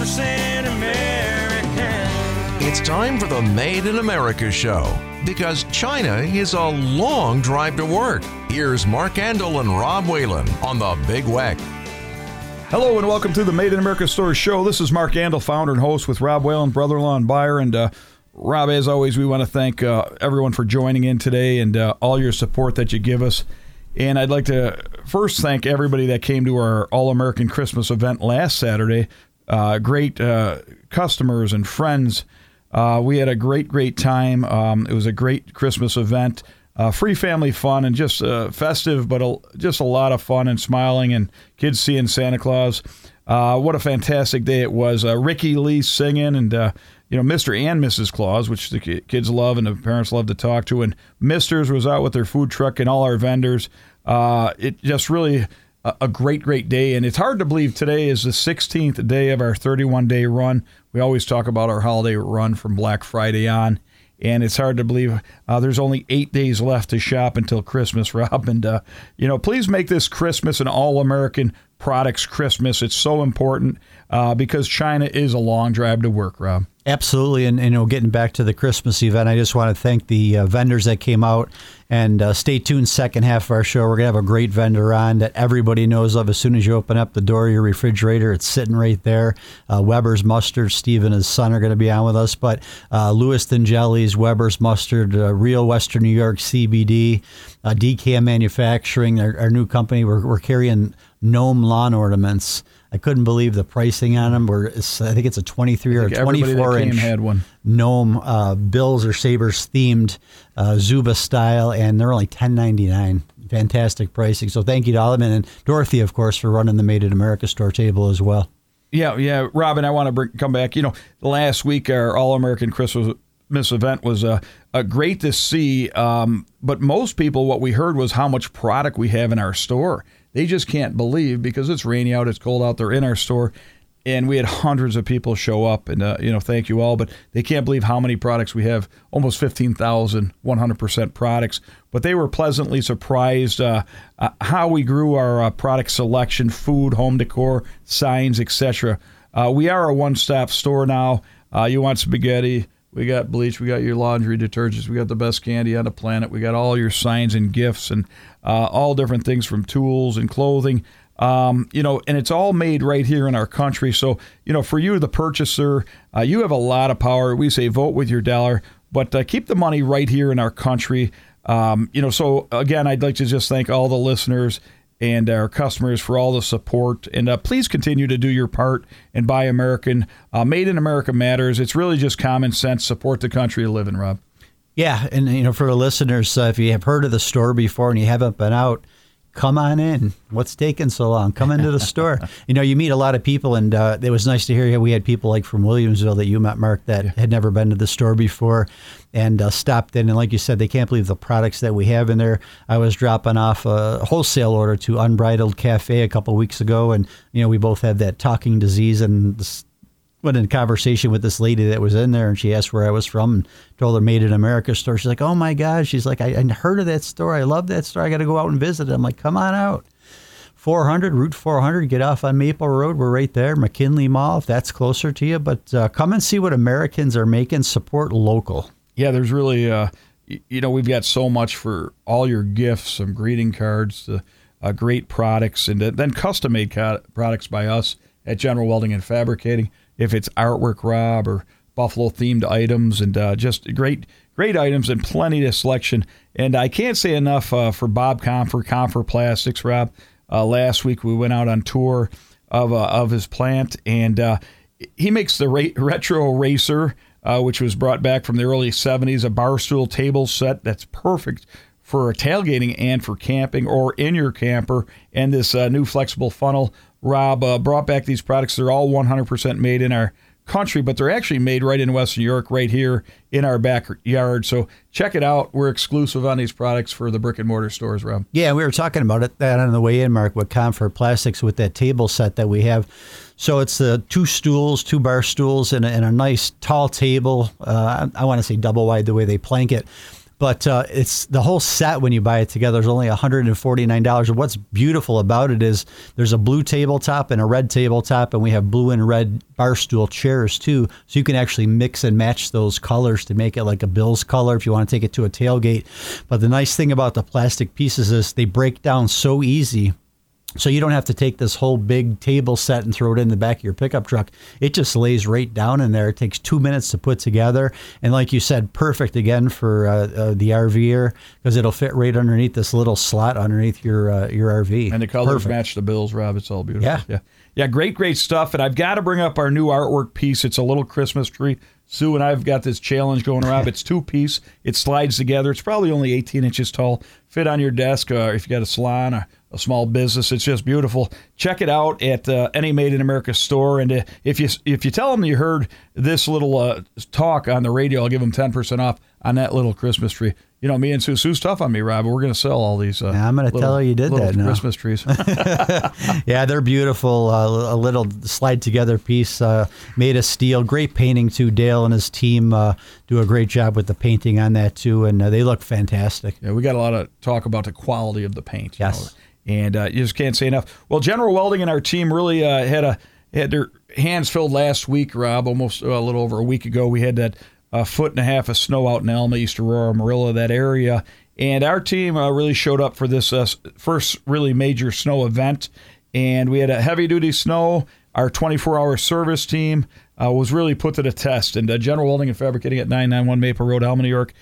100% American. It's time for the Made in America show because China is a long drive to work. Here's Mark Andol and Rob Whalen on the Big Weck. Hello and welcome to the Made in America Store Show. This is Mark Andol, founder and host with Rob Whalen, brother-in-law and buyer. And uh, Rob, as always, we want to thank uh, everyone for joining in today and uh, all your support that you give us. And I'd like to first thank everybody that came to our All American Christmas event last Saturday. Uh, great uh, customers and friends. Uh, we had a great, great time. Um, it was a great Christmas event. Uh, free family fun and just uh, festive, but a, just a lot of fun and smiling and kids seeing Santa Claus. Uh, what a fantastic day it was. Ricky Lee singing and you know, Mr. and Mrs. Claus, which the kids love and the parents love to talk to. And Mister's was out with their food truck and all our vendors. Uh, it just really a, great, great day. And it's hard to believe today is the 16th day of our 31 day run. We always talk about our holiday run from Black Friday on. And it's hard to believe uh, there's only eight days left to shop until Christmas, Rob. And, uh, you know, please make this Christmas an all American products Christmas. It's so important uh, because China is a long drive to work, Rob. Absolutely, and, and, you know, getting back to the Christmas event, I just want to thank the uh, vendors that came out. And uh, stay tuned. Second half of our show, we're gonna have a great vendor on that everybody knows of. As soon as you open up the door of your refrigerator, it's sitting right there. Uh, Weber's mustard. Steve and his son are going to be on with us. But uh, Lewiston jellies, Weber's mustard, uh, real Western New York CBD, uh, Manufacturing, our, our new company. We're, we're carrying gnome lawn ornaments. I couldn't believe the pricing on them. Were I think it's a 23 or 24 inch had one. Gnome uh, bills or sabers themed uh, Zuba style, and they're only 10.99. Fantastic pricing. So thank you to them and Dorothy, of course, for running the Made in America store table as well. Yeah, yeah, Robin. I want to bring, come back. You know, last week our All American Christmas event was uh, uh, great to see. Um, but most people, what we heard was how much product we have in our store. They just can't believe because it's rainy out, it's cold out. They're in our store, and we had hundreds of people show up. And uh, you know, thank you all. But they can't believe how many products we have. Almost fifteen thousand, one hundred percent products. But they were pleasantly surprised uh, uh, how we grew our uh, product selection, food, home decor, signs, etc. Uh, we are a one-stop store now. Uh, you want spaghetti? We got bleach. We got your laundry detergents. We got the best candy on the planet. We got all your signs and gifts and all different things from tools and clothing. Um, you know, and it's all made right here in our country. So, you know, for you, the purchaser, uh, you have a lot of power. We say vote with your dollar, but uh, keep the money right here in our country. Um, you know, so again, I'd like to just thank all the listeners and our customers for all the support. And uh, please continue to do your part and buy American. Uh, Made in America matters. It's really just common sense. Support the country you live in, Rob. Yeah, and you know, for the listeners, uh, if you have heard of the store before and you haven't been out, come on in. What's taking so long? Come into the store. You know, you meet a lot of people, and uh, it was nice to hear you. we had people like from Williamsville that you met, Mark, that yeah. had never been to the store before and uh, stopped in. And like you said, they can't believe the products that we have in there. I was dropping off a wholesale order to Unbridled Cafe a couple weeks ago, and you know, we both had that talking disease and. This, went in conversation with this lady that was in there and she asked where I was from and told her Made in America store. She's like, oh my God. She's like, I, I heard of that store. I love that store. I got to go out and visit it. I'm like, come on out. 400, Route 400, get off on Maple Road. We're right there. McKinley Mall, if that's closer to you. But uh, come and see what Americans are making. Support local. Yeah, there's really, uh, you know, we've got so much for all your gifts, some greeting cards, uh, uh great products, and then custom made products by us at General Welding and Fabricating if it's artwork, Rob, or Buffalo themed items, and uh, just great, great items and plenty of selection. And I can't say enough uh, for Bob Comfort, Comfort Plastics, Rob. Uh, last week we went out on tour of uh, of his plant, and uh, he makes the retro racer, uh, which was brought back from the early '70s, a bar stool table set that's perfect for tailgating and for camping or in your camper, and this new flexible funnel Rob uh, brought back these products. They're all 100% made in our country, but they're actually made right in Western York, right here in our backyard. So check it out. We're exclusive on these products for the brick and mortar stores, Rob. Yeah, we were talking about it that on the way in, Mark, with Comfort Plastics with that table set that we have. So it's the two stools, two bar stools, and a, and a nice tall table. Uh, I, I want to say double wide the way they plank it But uh, it's the whole set when you buy it together is only $149. And what's beautiful about it is there's a blue tabletop and a red tabletop, and we have blue and red bar stool chairs too. So you can actually mix and match those colors to make it like a Bills color if you want to take it to a tailgate. But the nice thing about the plastic pieces is they break down so easy so you don't have to take this whole big table set and throw it in the back of your pickup truck. It just lays right down in there. It takes two minutes to put together, and like you said, perfect again for uh, uh, the RVer because it'll fit right underneath this little slot underneath your uh, your RV. And the colors Perfect. match the bills, Rob. It's all beautiful. Yeah. yeah, yeah. Great, great stuff. And I've got to bring up our new artwork piece. It's a little Christmas tree. Sue and I've got this challenge going, Rob. It's two piece. It slides together. It's probably only 18 inches tall. Fit on your desk, uh, if you got a salon or a small business. It's just beautiful. Check it out at uh, any Made in America store. And uh, if you if you tell them you heard this little uh, talk on the radio, I'll give them 10% off on that little Christmas tree. You know, me and Sue, Sue's tough on me, Rob. But we're going to sell all these. Uh, Yeah, I'm gonna little- tell her you did that now. Christmas trees. Yeah, they're beautiful. Uh, a little slide together piece uh, made of steel. Great painting too. Dale and his team uh, do a great job with the painting on that too, and uh, they look fantastic. Yeah, we got a lot of talk about the quality of the paint. Yes. know, and uh, you just can't say enough. Well, General Welding and our team really uh, had a had their hands filled last week, Rob. Almost uh, a little over a week ago, we had that uh, foot and a half of snow out in Elma, East Aurora, Marilla, that area, and our team uh, really showed up for this uh, first really major snow event. And we had a heavy duty snow. Our 24 hour service team was really put to the test. And General Welding and Fabricating at 991 Maple Road, Elma, New York,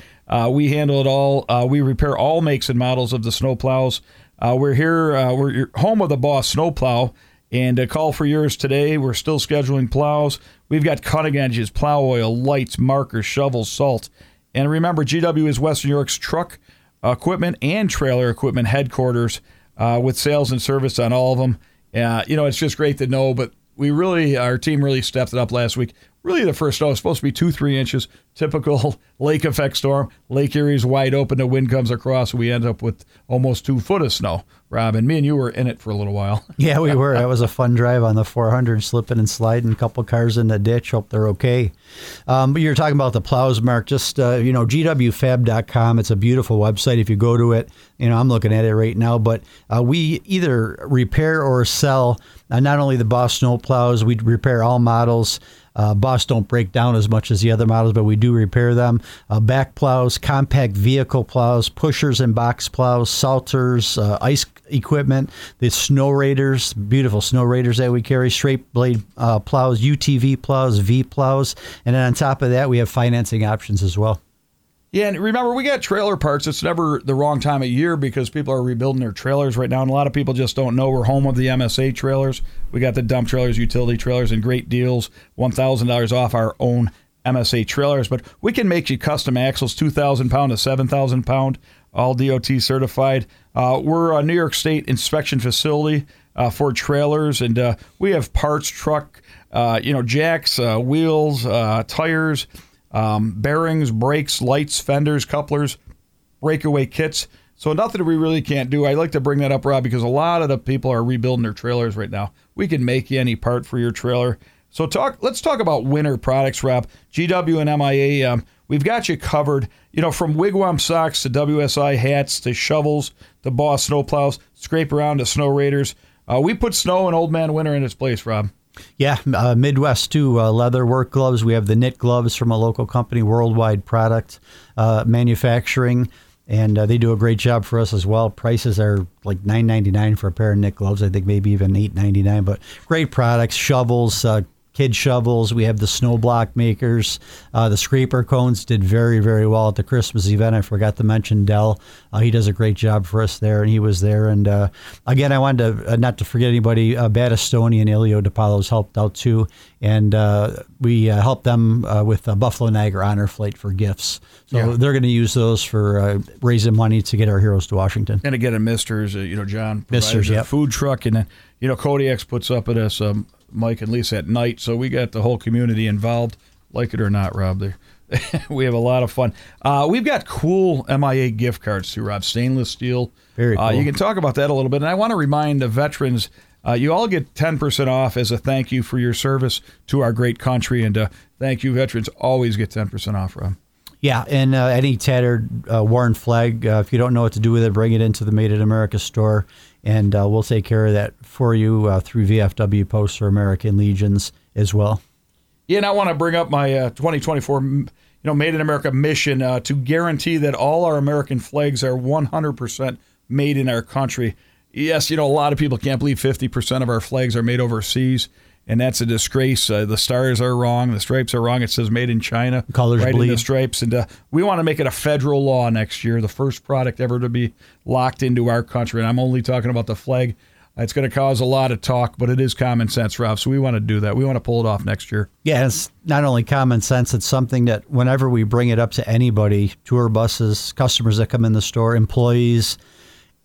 we handle it all. We repair all makes and models of the snow plows. Uh, we're here, uh, we're your home of the Boss Snowplow. And a call for yours today. We're still scheduling plows. We've got cutting edges, plow oil, lights, markers, shovels, salt. And remember, GW is Western York's truck equipment and trailer equipment headquarters uh, with sales and service on all of them. Uh, you know, it's just great to know, but we really, our team really stepped it up last week. Really, the first snow was supposed to be two, three inches. Typical lake effect storm. Lake Erie's wide open. The wind comes across. We end up with almost two foot of snow. Rob and me and you were in it for a little while. Yeah, we were. That was a fun drive on the 400, slipping and sliding. A couple cars in the ditch. Hope they're okay. Um, but you're talking about the plows, Mark. Just uh, you know, gwfab.com. It's a beautiful website. If you go to it, you know, I'm looking at it right now. But uh, we either repair or sell uh, not only the Boss snow plows. We repair all models. Uh, Boss don't break down as much as the other models, but we do repair them. Uh, back plows, compact vehicle plows, pushers and box plows, salters, uh, ice equipment, the snow raiders, beautiful snow raiders that we carry, straight blade uh, plows, UTV plows, V plows, and then on top of that, we have financing options as well. Yeah, and remember, we got trailer parts. It's never the wrong time of year because people are rebuilding their trailers right now. And a lot of people just don't know we're home of the MSA trailers. We got the dump trailers, utility trailers, and great deals $1,000 off our own MSA trailers. But we can make you custom axles, 2,000 pound to 7,000 pound, all DOT certified. Uh, we're a New York State inspection facility uh, for trailers, and uh, we have parts, truck, uh, you know, jacks, uh, wheels, uh, tires um, bearings, brakes, lights, fenders, couplers, breakaway kits. So nothing we really can't do. I like to bring that up, Rob, because a lot of the people are rebuilding their trailers right now. We can make you any part for your trailer. So talk. Let's talk about winter products, Rob. GW and MIA. Um, we've got you covered. You know, from wigwam socks to WSI hats to shovels to Boss snowplows, scrape around to snow raiders. Uh, we put snow and old man winter in its place, Rob. Yeah, uh, Midwest too. Uh, leather work gloves. We have the knit gloves from a local company, Worldwide Product uh, Manufacturing, and uh, they do a great job for us as well. Prices are like nine ninety nine for a pair of knit gloves. I think maybe even eight ninety nine. But great products. Shovels. Kid shovels. We have the snow block makers. Uh, the scraper cones did very, very well at the Christmas event. I forgot to mention Dell. Uh, he does a great job for us there, and he was there. And uh, again, I wanted to uh, not to forget anybody. Uh, Battistoni and Ilio DiPaolo's helped out too, and uh, we uh, helped them uh, with a Buffalo Niagara Honor Flight for gifts. So Yeah. they're going to use those for uh, raising money to get our heroes to Washington. And again, at Mister's, uh, you know, John Mister's, a yep. food truck, and then you know, Kodiak's puts up at us, um, Mike and Lisa at night. So we got the whole community involved, like it or not, Rob. There, we have a lot of fun. Uh, we've got cool MIA gift cards too, Rob. Stainless steel. Very Uh, you can talk about that a little bit, and I want to remind the veterans. Uh, you all get 10% off as a thank you for your service to our great country. And uh, thank you, veterans. Always get 10% off, Rob. Yeah, and uh, any tattered, uh, worn flag, uh, if you don't know what to do with it, bring it into the Made in America store, and uh, we'll take care of that for you uh, through VFW Posts or American Legions as well. Yeah, and I want to bring up my uh, 2024, you know, Made in America mission to guarantee that all our American flags are 100% made in our country. Yes, you know, a lot of people can't believe 50% of our flags are made overseas, and that's a disgrace. Uh, the stars are wrong, the stripes are wrong. It says made in China, Colors right in bleed. the stripes, and uh, we want to make it a federal law next year, the first product ever to be locked into our country. And I'm only talking about the flag. It's going to cause a lot of talk, but it is common sense, Rob. So we want to do that. We want to pull it off next year. Yeah, it's not only common sense, it's something that whenever we bring it up to anybody, tour buses, customers that come in the store, employees,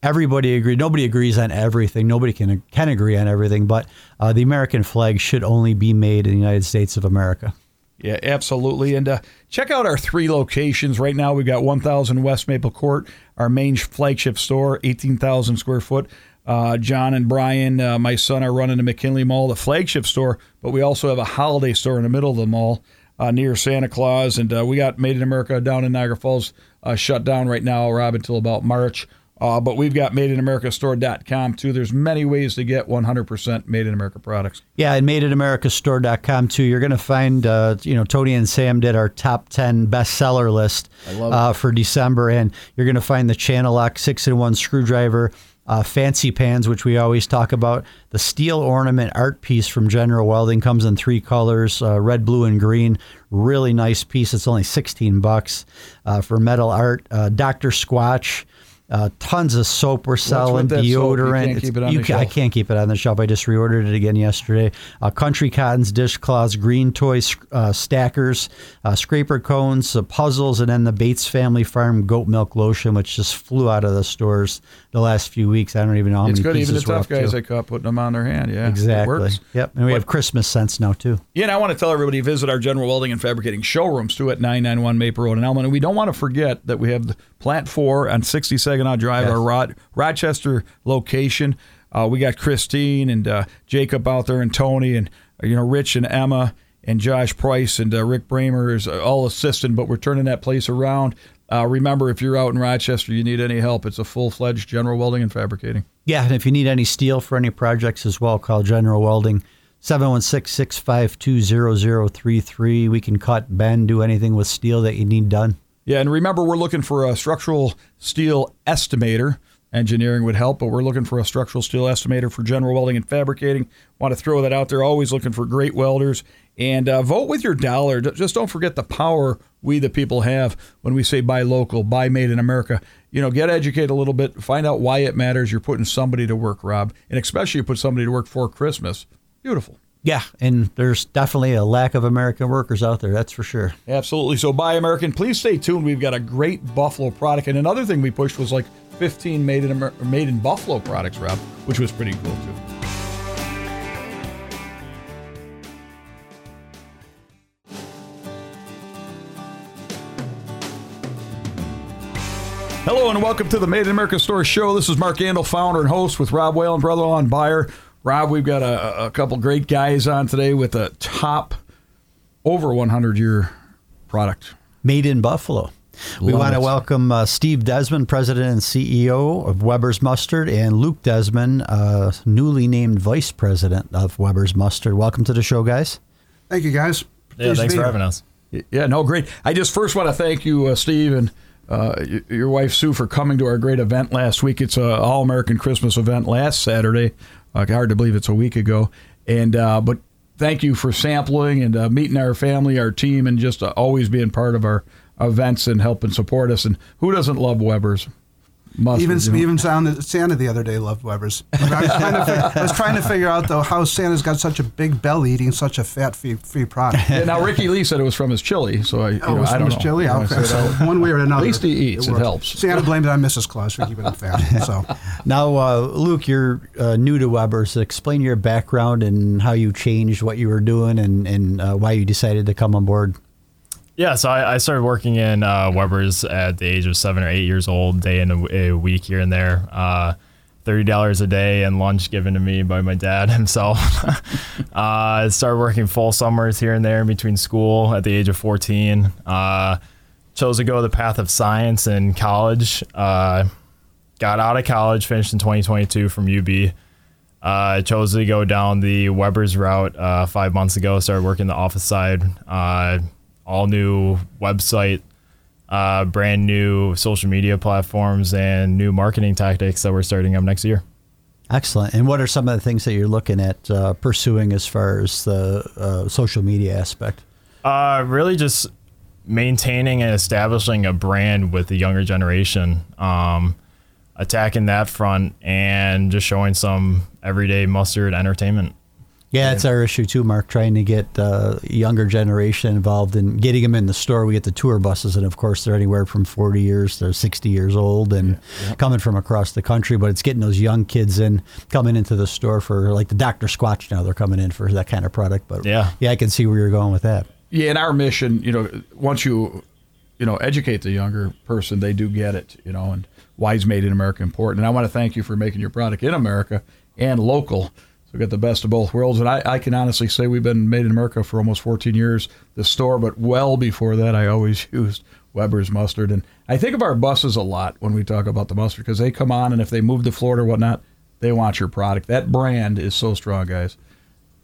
everybody agree. Nobody agrees on everything. Nobody can can agree on everything, but uh, the American flag should only be made in the United States of America. Yeah, absolutely. And uh, check out our three locations. Right now, we've got 1000 West Maple Court, our main flagship store, 18,000 square foot. Uh, John and Brian, uh, my son, are running the McKinley Mall, the flagship store, but we also have a holiday store in the middle of the mall uh, near Santa Claus. And uh, we got Made in America down in Niagara Falls uh, shut down right now, Rob, until about March. Uh, but we've got madeinamericastore.com too. There's many ways to get 100% Made in America products. Yeah, and madeinamericastore.com too. You're going to find, uh, you know, Tony and Sam did our top 10 bestseller list uh, for December, and you're going to find the Channellock six in one screwdriver, uh, fancy pans, which we always talk about. The steel ornament art piece from General Welding comes in three colors: uh, red, blue, and green. Really nice piece. It's only 16 bucks uh, for metal art. Uh, Dr. Squatch. Uh, tons of soap we're selling, soap? You deodorant. can't keep it on you the ca- I can't keep it on the shelf. I just reordered it again yesterday. Uh, Country Cottons, dishcloths, green toys, uh, stackers, uh, scraper cones, uh, puzzles, and then the Bates Family Farm goat milk lotion, which just flew out of the stores the last few weeks. I don't even know how It's many good. pieces Even the tough guys to. they caught putting them on their hand. Yeah, Exactly. Yep. And we have Christmas scents now too. Yeah, and I want to tell everybody visit our General Welding and Fabricating showrooms too at 991 Maple Road in Elman. And we don't want to forget that we have the Plant 4 on 60 Saginaw Drive, Yes. our Rod, Rochester location. Uh, we got Christine and uh, Jacob out there and Tony and, uh, you know, Rich and Emma and Josh Price and uh, Rick Bramer is uh, all assisting, but we're turning that place around. Uh, remember, if you're out in Rochester, you need any help, it's a full fledged General Welding and Fabricating. Yeah, and if you need any steel for any projects as well, call General Welding. 716-652-0033. We can cut, bend, do anything with steel that you need done. Yeah, and remember, we're looking for a structural steel estimator. Engineering would help, but we're looking for a structural steel estimator for general welding and fabricating. Want to throw that out there. Always looking for great welders. And uh, vote with your dollar. Just don't forget the power we, the people, have when we say buy local, buy made in America. You know, get educated a little bit, find out why it matters. You're putting somebody to work, Rob, and especially you put somebody to work for Christmas. Beautiful. Yeah, and there's definitely a lack of American workers out there, that's for sure. Absolutely. So buy American. Please stay tuned. We've got a great Buffalo product, and another thing we pushed was like 15 made in Amer- made in Buffalo products, Rob, which was pretty cool too. Hello and welcome to the Made in America Store Show. This is Mark Andol, founder and host with Rob Whalen, brother-in-law buyer. Rob, we've got a, a couple great guys on today with a top over 100 year product. Made in Buffalo. We Love want to welcome uh, Steve Desmond, President and CEO of Weber's Mustard, and Luke Desmond, uh, newly named Vice President of Weber's Mustard. Welcome to the show, guys. Thank you, guys. Yeah, Pleased thanks for having us. Yeah, no, great. I just first want to thank you, uh, Steve, and uh, your wife Sue for coming to our great event last week. It's a All American Christmas event last Saturday. Uh, hard to believe it's a week ago. And uh, but thank you for sampling and uh, meeting our family, our team, and just uh, always being part of our events and helping support us. And who doesn't love Weber's? Mustard, Even you know? even Santa, Santa the other day loved Weber's. I was, trying to fig- I was trying to figure out though how Santa's got such a big belly eating such a fat free, free product. Yeah, now Ricky Lee said it was from his chili, so I, you Oh, know, it was I from don't his know. chili. Okay, so so one way or another. At least he eats. It works. helps. Santa blamed it on Mrs. Claus for keeping him fat. So Now, uh, Luke, you're uh, new to Weber's. Explain your background and how you changed what you were doing and, and uh, why you decided to come on board. Yeah, so I, I started working in uh, Weber's at the age of seven or eight years old, day in a, a week here and there. Uh, Thirty dollars a day and lunch given to me by my dad himself. uh, I started working full summers here and there in between school at the age of fourteen. Uh, chose to go the path of science in college. Uh, got out of college, finished in 2022 from UB. I uh, chose to go down the Weber's route uh, five months ago. Started working the office side. Uh, all new website, uh, brand new social media platforms, and new marketing tactics that we're starting up next year. Excellent. And what are some of the things that you're looking at uh, pursuing as far as the uh, social media aspect? Uh, really just maintaining and establishing a brand with the younger generation, um, attacking that front, and just showing some everyday mustard entertainment. Yeah, that's our issue too, Mark. Trying to get uh, younger generation involved and getting them in the store. We get the tour buses, and of course, they're anywhere from 40 years to 60 years old and yeah, yeah. coming from across the country. But it's getting those young kids in, coming into the store for like the Dr. Squatch now. They're coming in for that kind of product. But yeah, yeah, I can see where you're going with that. Yeah, and our mission, you know, once you, you know, educate the younger person, they do get it, you know, and why is made in America important. And I want to thank you for making your product in America and local we got the best of both worlds. And I, I, can honestly say we've been made in America for almost 14 years, the store, but well before that, I always used Weber's mustard. And I think of our buses a lot when we talk about the mustard because they come on, and if they move to Florida or whatnot, they want your product. That brand is so strong, guys.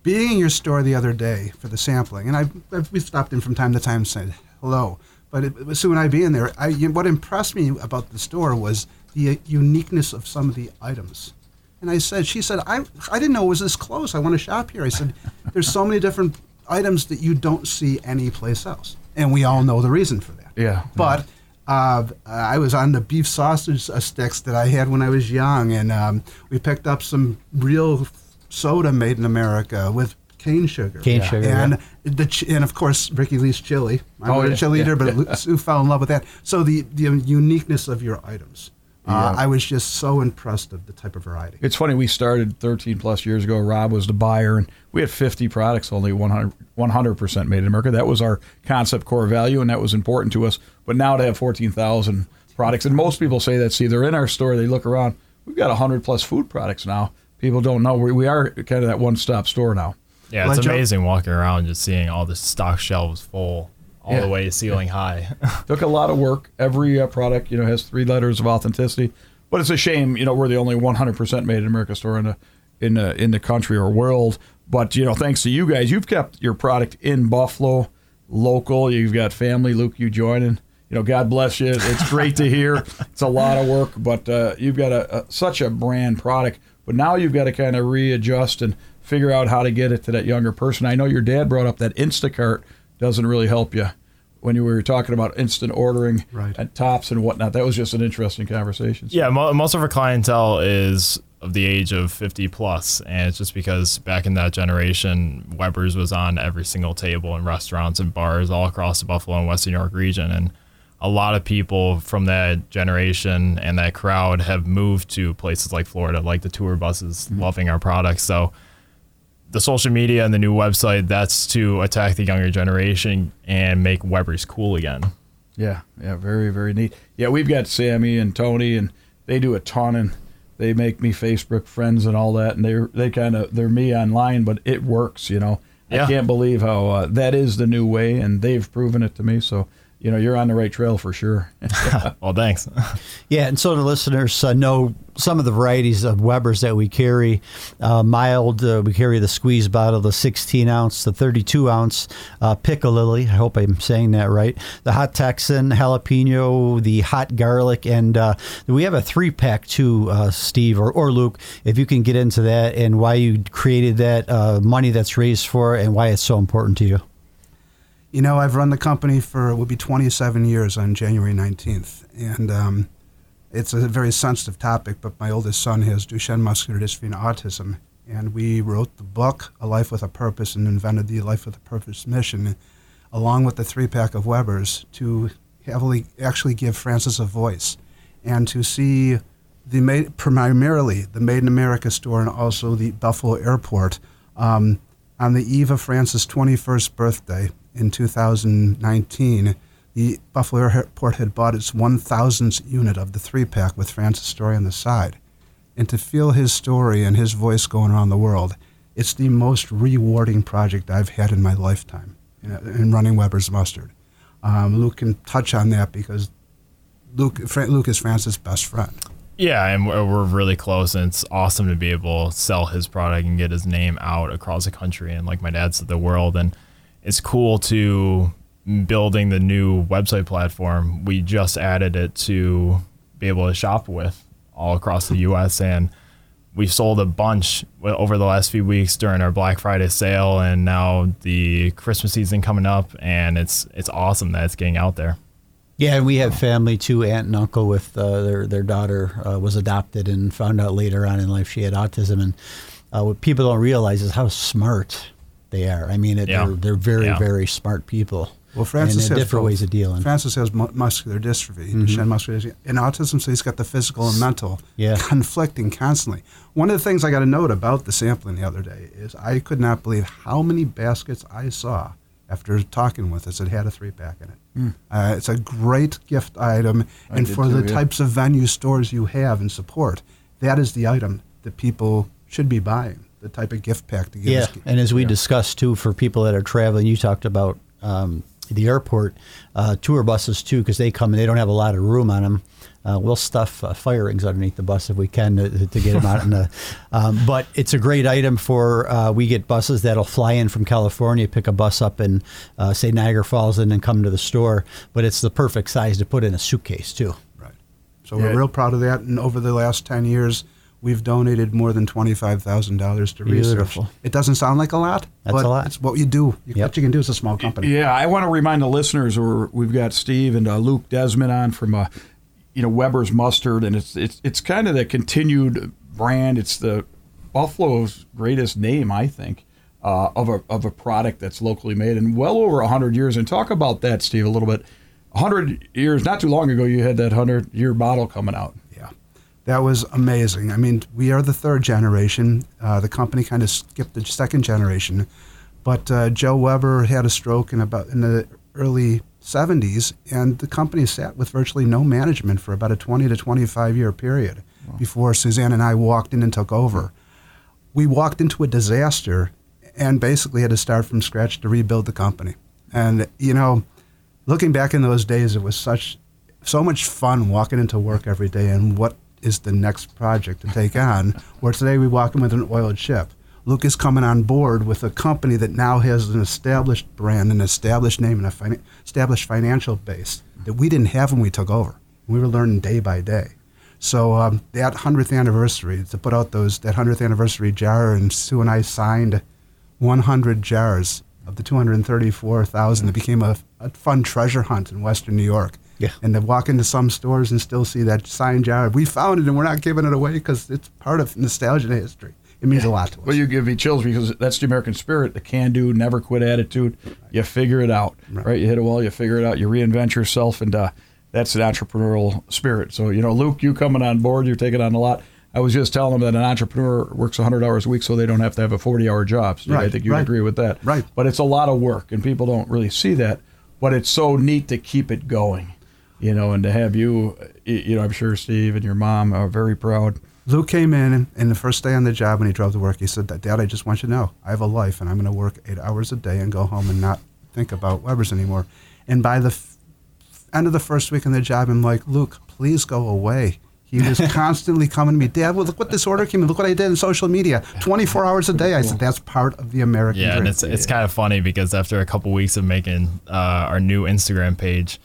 Being in your store the other day for the sampling, and I've, I've we stopped in from time to time and said hello. But it, soon I being there, I, what impressed me about the store was the uniqueness of some of the items and I said, she said, I, I didn't know it was this close. I want to shop here. I said, there's so many different items that you don't see anyplace else. And we all know the reason for that. Yeah. But uh, I was on the beef sausage uh, sticks that I had when I was young, and um, we picked up some real soda made in America with cane sugar. Cane yeah. sugar. And, yeah. the ch- and of course, Ricky Lee's chili. I'm oh, a chili eater, but Sue fell in love with that. So the, the uniqueness of your items. Uh, I was just so impressed of the type of variety. It's funny, we started 13 plus years ago. Rob was the buyer, and we had 50 products, only 100, percent made in America. That was our concept core value, and that was important to us. But now to have 14,000 products, and most people say that, see, they're in our store, they look around, we've got 100 plus food products now. People don't know. We, we are kind of that one stop store now. Yeah, it's amazing walking around just seeing all the stock shelves full all yeah. the way ceiling high. Took a lot of work. Every uh, product, you know, has three letters of authenticity. But it's a shame, you know, we're the only 100% made in America store in the in the in the country or world. But you know, thanks to you guys, you've kept your product in Buffalo, local. You've got family, Luke. You joining. You know, God bless you. It's great to hear. It's a lot of work, but uh, you've got a, a, such a brand product. But now you've got to kind of readjust and figure out how to get it to that younger person. I know your dad brought up that Instacart doesn't really help you when you were talking about instant ordering right. at tops and whatnot. That was just an interesting conversation. So. Yeah, mo- most of our clientele is of the age of 50 plus, and it's just because back in that generation, Weber's was on every single table in restaurants and bars all across the Buffalo and Western New York region, and a lot of people from that generation and that crowd have moved to places like Florida, like the tour buses, mm-hmm. loving our products. So the social media and the new website that's to attack the younger generation and make Weber's cool again. Yeah, yeah, very very neat. Yeah, we've got Sammy and Tony, and they do a ton, and they make me Facebook friends and all that, and they they kind of they're me online, but it works, you know. Yeah. I can't believe how uh, that is the new way, and they've proven it to me. So you know you're on the right trail for sure. well, thanks. yeah, and so the listeners uh, know some of the varieties of Weber's that we carry. Uh, mild, uh, we carry the squeeze bottle, the 16 ounce, the 32 ounce uh, piccalilli. I hope I'm saying that right. The hot Texan, jalapeno, the hot garlic, and uh, we have a three pack too, uh, Steve or, or Luke. If you can get into that and why you created that, uh, money that's raised for, it, and why it's so important to you. You know, I've run the company for it will be 27 years on January 19th, and um, it's a very sensitive topic. But my oldest son has Duchenne muscular dystrophy and autism, and we wrote the book A Life with a Purpose and invented the Life with a Purpose mission, along with the three pack of Weber's, to heavily actually give Francis a voice, and to see the primarily the Made in America store and also the Buffalo Airport um, on the eve of Francis' 21st birthday in 2019, the Buffalo Airport had bought its 1,000th unit of the three pack with Francis' story on the side. And to feel his story and his voice going around the world, it's the most rewarding project I've had in my lifetime in running Weber's Mustard. Um, Luke can touch on that because Luke, Luke is Francis' best friend. Yeah, and we're we're really close, and it's awesome to be able to sell his product and get his name out across the country and, like my dad said, the world. And it's cool to building the new website platform. We just added it to be able to shop with all across the U.S. and we've sold a bunch over the last few weeks during our Black Friday sale, and now the Christmas season coming up, and it's it's awesome that it's getting out there. Yeah, and we have family too. Aunt and uncle with uh, their their daughter uh, was adopted and found out later on in life she had autism. And uh, what people don't realize is how smart they are. I mean, it, Yeah. they're they're very Yeah. very smart people. Well, Francis and has there are different both. ways of dealing. Francis has mu- muscular dystrophy, Duchenne muscular dystrophy, and autism, so he's got the physical and mental Yeah. conflicting constantly. One of the things I got to note about the sampling the other day is I could not believe how many baskets I saw after talking with us It had a three pack in it. Uh, it's a great gift item, I and for too, the yeah. types of venue stores you have and support, that is the item that people should be buying. The type of gift pack to give. Yeah, us- and as we discussed too, for people that are traveling, you talked about um, the airport uh, tour buses too, because they come and they don't have a lot of room on them. Uh, we'll stuff uh, fire rings underneath the bus if we can to, to get them out. In the, um, but it's a great item for uh, we get buses that'll fly in from California, pick a bus up in uh, say Niagara Falls, and then come to the store. But it's the perfect size to put in a suitcase too. Right. So we're real proud of that. And over the last 10 years, we've donated more than $25,000 to research. Beautiful. It doesn't sound like a lot, That's but a lot. it's what you do. Yep. What you can do as a small company. Yeah, I want to remind the listeners, or we've got Steve and uh, Luke Desmond on from, uh, you know, Weber's Mustard, and it's it's it's kind of the continued brand. It's the Buffalo's greatest name, I think, uh, of a of a product that's locally made and well over hundred years. And talk about that, Steve, a little bit. hundred years, not too long ago, you had that hundred year bottle coming out. That was amazing. I mean, we are the third generation. Uh, the company kind of skipped the second generation, but uh, Joe Weber had a stroke in about in the early 70s, and the company sat with virtually no management for about a 20 to 25 year period before Suzanne and I walked in and took over. We walked into a disaster and basically had to start from scratch to rebuild the company. And you know, looking back in those days, it was such so much fun walking into work every day and what is the next project to take on. Where today we walk in with an oiled ship. Luke is coming on board with a company that now has an established brand, an established name, and a fin- established financial base that we didn't have when we took over. We were learning day by day. So um, that hundredth anniversary to put out those that hundredth anniversary jar, and Sue and I signed 100 jars of the 234,000. It became a, a fun treasure hunt in Western New York. Yeah. And to walk into some stores and still see that sign jar, we found it and we're not giving it away because it's part of nostalgia and history. It means a lot to us. Well, you give me chills because that's the American spirit, the can do, never quit attitude. You figure it out, right. You hit a wall, you figure it out, you reinvent yourself, and uh, that's an entrepreneurial spirit. So, you know, Luke, you coming on board, you're taking on a lot. I was just telling them that an entrepreneur works 100 hours a week so they don't have to have a 40 hour job. Steve, I think you right. agree with that. Right. But it's a lot of work, and people don't really see that. But it's so neat to keep it going, you know, and to have you, you know, I'm sure Steve and your mom are very proud. Luke came in, and the first day on the job when he drove to work, he said, Dad, I just want you to know I have a life, and I'm going to work eight hours a day and go home and not think about Weber's anymore. And by the f- end of the first week on the job, I'm like, Luke, please go away. He was constantly coming to me, Dad, well, look what this order came in. Look what I did in social media. 24 hours a day. I said, that's part of the American Yeah, dream. and it's it's kind of funny because after a couple weeks of making uh, our new Instagram page,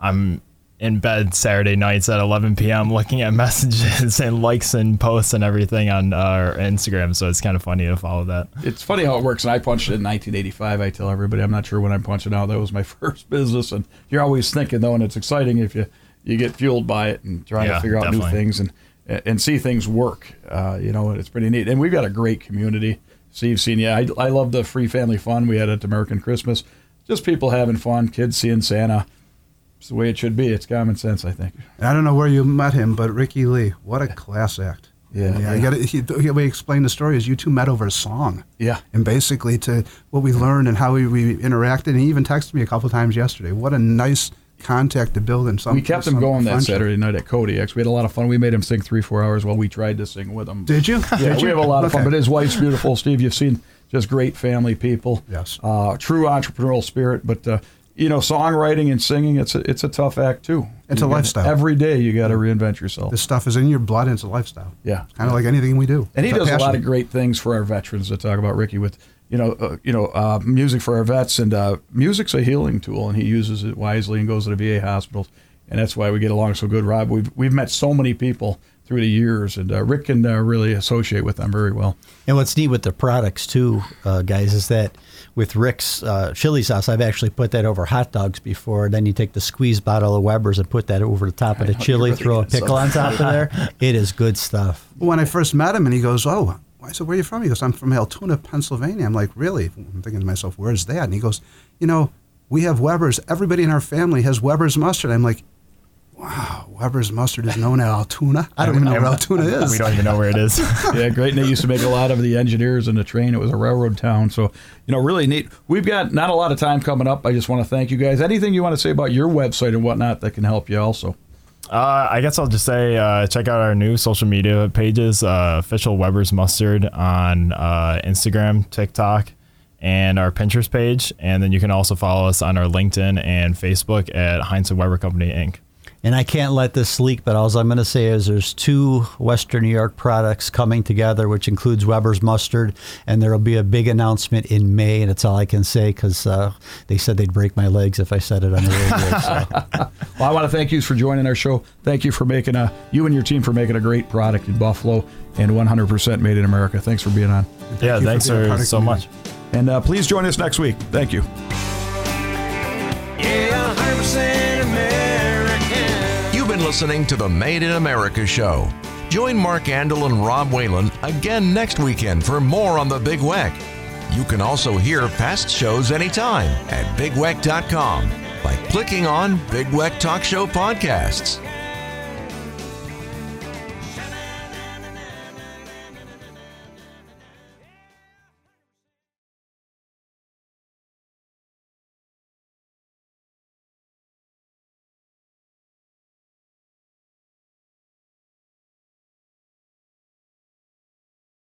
I'm in bed Saturday nights at 11 p.m. looking at messages and likes and posts and everything on our Instagram. So it's kind of funny to follow that. It's funny how it works. And I punched it in 1985. I tell everybody I'm not sure when I'm punching out. That was my first business, and you're always thinking though, and it's exciting if you you get fueled by it and trying Yeah, to figure out new things and and see things work. Uh, you know, it's pretty neat. And we've got a great community. So you've seen yeah. I, I love the free family fun we had at American Christmas. Just people having fun, kids seeing Santa. It's the way it should be. It's common sense, I think. And I don't know where you met him, but Ricky Lee, what a class act. Yeah. yeah. You gotta, he, the way he explained the story is you two met over a song. Yeah. And basically to what we learned and how we, we interacted. And he even texted me a couple times yesterday. What a nice contact to build and some. we kept him going that. Saturday night at Kodiak's. We had a lot of fun. We made him sing three, four hours while we tried to sing with him. Did you? Yeah, Did we you? have a lot of fun. But his wife's beautiful, Steve. You've seen just great family people. Yes. Uh, true entrepreneurial spirit. But uh, you know, songwriting and singing, it's a, it's a tough act too. It's You a gotta- lifestyle. Every day you got to reinvent yourself. This stuff is in your blood and it's a lifestyle. Yeah. It's kind of like anything we do. And he It's does a lot of great things for our veterans to talk about, Ricky, with you know, uh, you know, uh, music for our vets, and uh, music's a healing tool, and he uses it wisely and goes to the VA hospitals, and that's why we get along so good. Rob, we've we've met so many people through the years, and uh, Rick can uh, really associate with them very well. And what's neat with the products too, uh, guys, is that with Rick's uh, chili sauce, I've actually put that over hot dogs before. Then you take the squeeze bottle of Weber's and put that over the top of the know, chili, really throw a pickle on top of there. It is good stuff. When I first met him and he goes, Oh, I said, Where are you from? He goes, I'm from Altoona, Pennsylvania. I'm like, Really? I'm thinking to myself, Where's that? And he goes, You know, we have Weber's. Everybody in our family has Weber's mustard. I'm like, Wow, Weber's mustard is known at Altoona. I don't even know where Altoona is. We don't even know where it is. yeah, great. And they used to make a lot of the engineers in the train. It was a railroad town. So, you know, really neat. We've got not a lot of time coming up. I just want to thank you guys. Anything you want to say about your website and whatnot that can help you also? Uh, I guess I'll just say uh, check out our new social media pages, uh, official Weber's Mustard on uh, Instagram, TikTok, and our Pinterest page. And then you can also follow us on our LinkedIn and Facebook at Heintz and Weber Company Inc. And I can't let this leak, but all I'm going to say is there's two Western New York products coming together, which includes Weber's mustard, and there will be a big announcement in May, and that's all I can say because uh, they said they'd break my legs if I said it on the radio. So. Well, I want to thank you for joining our show. Thank you for making a you and your team for making a great product in Buffalo and 100% made in America. Thanks for being on. yeah, you for thanks for so community. much. And uh, please join us next week. Thank you. Listening to the Made in America show. Join Mark Andol and Rob Whalen again next weekend for more on the Big Weck. You can also hear past shows anytime at bigweck.com by clicking on Big Weck Talk Show Podcasts.